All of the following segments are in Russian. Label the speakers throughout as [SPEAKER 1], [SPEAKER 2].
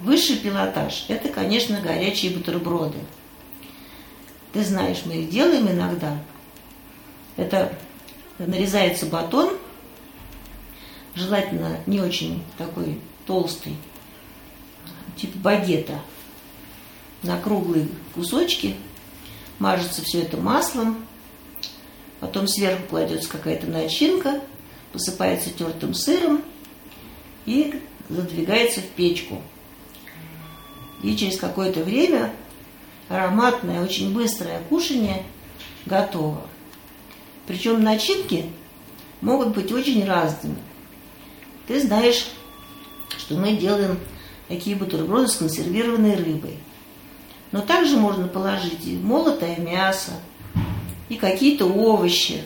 [SPEAKER 1] Высший пилотаж – это, конечно, горячие бутерброды. Ты знаешь, мы их делаем иногда. Это нарезается батон, желательно не очень такой толстый, типа багета, на круглые кусочки, мажется все это маслом, потом сверху кладется какая-то начинка, посыпается тертым сыром и задвигается в печку. И через какое-то время ароматное, очень быстрое кушание готово. Причем начинки могут быть очень разными. Ты знаешь, что мы делаем такие бутерброды с консервированной рыбой. Но также можно положить и молотое мясо, и какие-то овощи,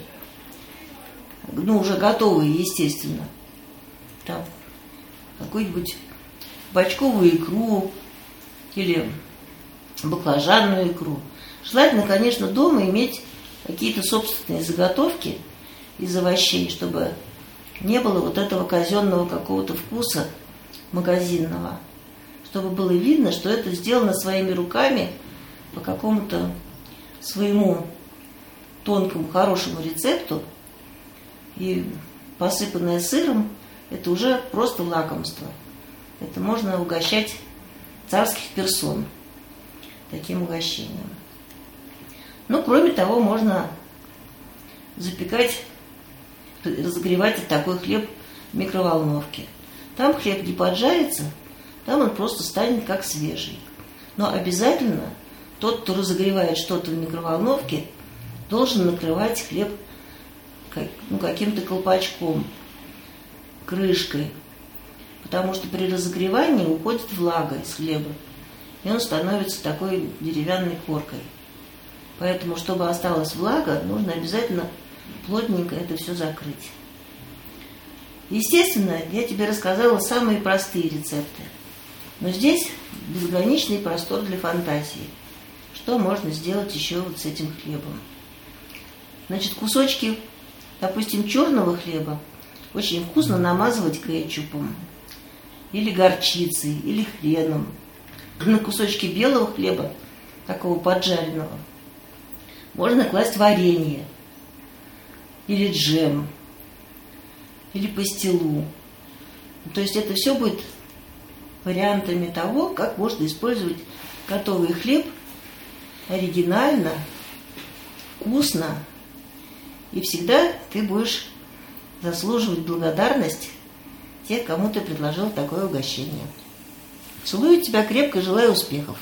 [SPEAKER 1] ну, уже готовые, естественно. Там какую-нибудь бочковую икру или баклажанную икру. Желательно, конечно, дома иметь какие-то собственные заготовки из овощей, чтобы не было вот этого казенного какого-то вкуса магазинного, чтобы было видно, что это сделано своими руками по какому-то своему тонкому, хорошему рецепту, и посыпанное сыром, это уже просто лакомство. Это можно угощать царских персон таким угощением. Ну, кроме того, можно запекать, разогревать такой хлеб в микроволновке. Там хлеб не поджарится, там он просто станет как свежий. Но обязательно тот, кто разогревает что-то в микроволновке, должен накрывать хлеб ну, каким-то колпачком, крышкой. Потому что при разогревании уходит влага из хлеба, и он становится такой деревянной коркой. Поэтому, чтобы осталась влага, нужно обязательно плотненько это все закрыть. Естественно, я тебе рассказала самые простые рецепты. Но здесь безграничный простор для фантазии. Что можно сделать еще вот с этим хлебом? Значит, кусочки, допустим, черного хлеба очень вкусно намазывать кетчупом, или горчицей, или хреном. На кусочки белого хлеба, такого поджаренного, можно класть варенье, или джем, или пастилу. То есть это все будет вариантами того, как можно использовать готовый хлеб оригинально, вкусно, и всегда ты будешь заслуживать благодарность тех, кому ты предложил такое угощение. Целую тебя крепко, желаю успехов.